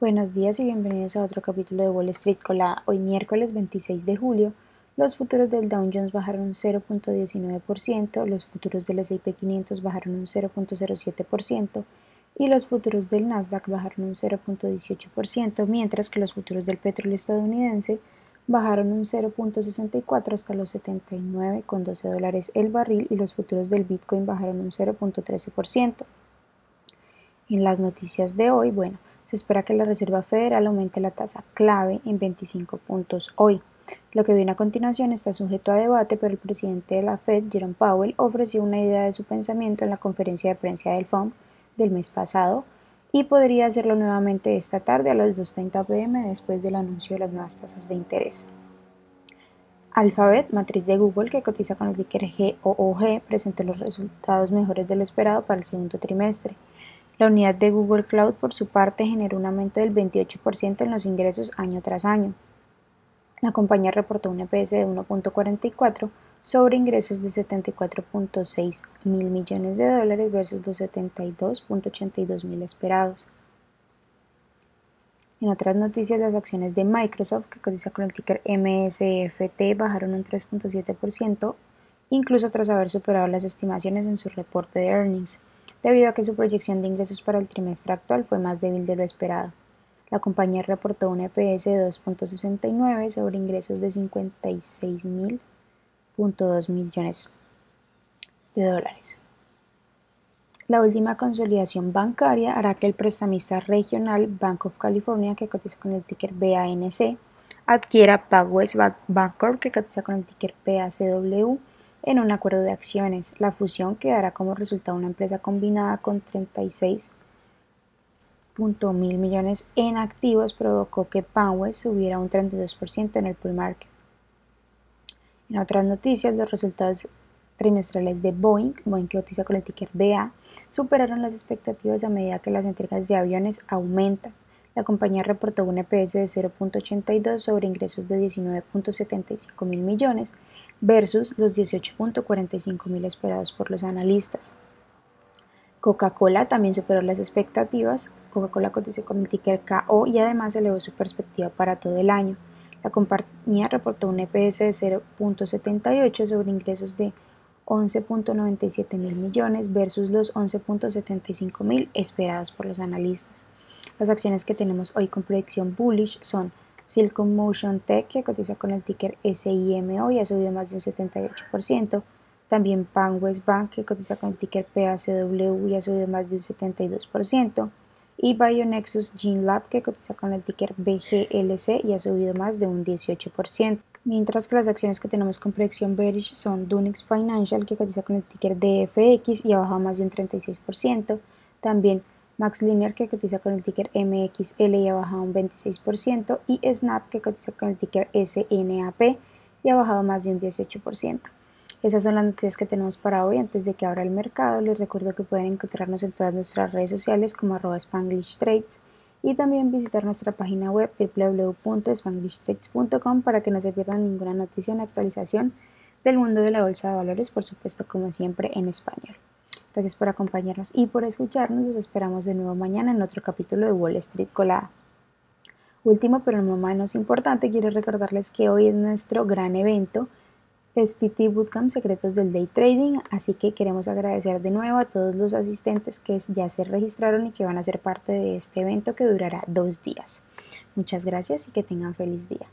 Buenos días y bienvenidos a otro capítulo de Wall Street Colada. Hoy miércoles 26 de julio, los futuros del Dow Jones bajaron un 0.19%, los futuros del S&P 500 bajaron un 0.07% y los futuros del Nasdaq bajaron un 0.18%, mientras que los futuros del petróleo estadounidense bajaron un 0.64 hasta los 79,12 dólares el barril y los futuros del Bitcoin bajaron un 0.13%. En las noticias de hoy, bueno, se espera que la Reserva Federal aumente la tasa clave en 25 puntos hoy. Lo que viene a continuación está sujeto a debate, pero el presidente de la Fed, Jerome Powell, ofreció una idea de su pensamiento en la conferencia de prensa del FOMC del mes pasado y podría hacerlo nuevamente esta tarde a las 2.30 pm después del anuncio de las nuevas tasas de interés. Alphabet, matriz de Google que cotiza con el ticker GOOG, presentó los resultados mejores de lo esperado para el segundo trimestre. La unidad de Google Cloud, por su parte, generó un aumento del 28% en los ingresos año tras año. La compañía reportó un EPS de 1.44 sobre ingresos de 74.6 mil millones de dólares versus los 72.82 mil esperados. En otras noticias, las acciones de Microsoft, que cotiza con el ticker MSFT, bajaron un 3.7%, incluso tras haber superado las estimaciones en su reporte de earnings debido a que su proyección de ingresos para el trimestre actual fue más débil de lo esperado. La compañía reportó un EPS de 2.69 sobre ingresos de 56.000.2 millones de dólares. La última consolidación bancaria hará que el prestamista regional Bank of California, que cotiza con el ticker BANC, adquiera PacWest Bancorp, que cotiza con el ticker PACW, en un acuerdo de acciones. La fusión que dará como resultado una empresa combinada con 36 mil millones en activos provocó que PanWest subiera un 32% en el pool market. En otras noticias, los resultados trimestrales de Boeing, Boeing que cotiza con el ticker BA, superaron las expectativas a medida que las entregas de aviones aumentan. La compañía reportó un EPS de 0.82 sobre ingresos de 19.75 mil millones versus los 18.45 mil esperados por los analistas. Coca-Cola también superó las expectativas. Coca-Cola cotizó con el ticker KO y además elevó su perspectiva para todo el año. La compañía reportó un EPS de 0.78 sobre ingresos de 11.97 mil millones versus los 11.75 mil esperados por los analistas. Las acciones que tenemos hoy con predicción bullish son Silicon Motion Tech, que cotiza con el ticker SIMO y ha subido más de un 78%. También PanWest Bank, que cotiza con el ticker PACW y ha subido más de un 72%. Y Bionexus Gene Lab, que cotiza con el ticker BGLC y ha subido más de un 18%. Mientras que las acciones que tenemos con predicción bearish son Dunix Financial, que cotiza con el ticker DFX y ha bajado más de un 36%. También Max Linear que cotiza con el ticker MXL y ha bajado un 26% y Snap que cotiza con el ticker SNAP y ha bajado más de un 18%. Esas son las noticias que tenemos para hoy. Antes de que abra el mercado, les recuerdo que pueden encontrarnos en todas nuestras redes sociales como arroba Spanglish Trades y también visitar nuestra página web www.spanglishtrades.com para que no se pierdan ninguna noticia en actualización del mundo de la bolsa de valores, por supuesto como siempre en español. Gracias por acompañarnos y por escucharnos. Los esperamos de nuevo mañana en otro capítulo de Wall Street Colada. Último, pero no menos importante, quiero recordarles que hoy es nuestro gran evento, SPT Bootcamp Secretos del Day Trading, así que queremos agradecer de nuevo a todos los asistentes que ya se registraron y que van a ser parte de este evento que durará dos días. Muchas gracias y que tengan feliz día.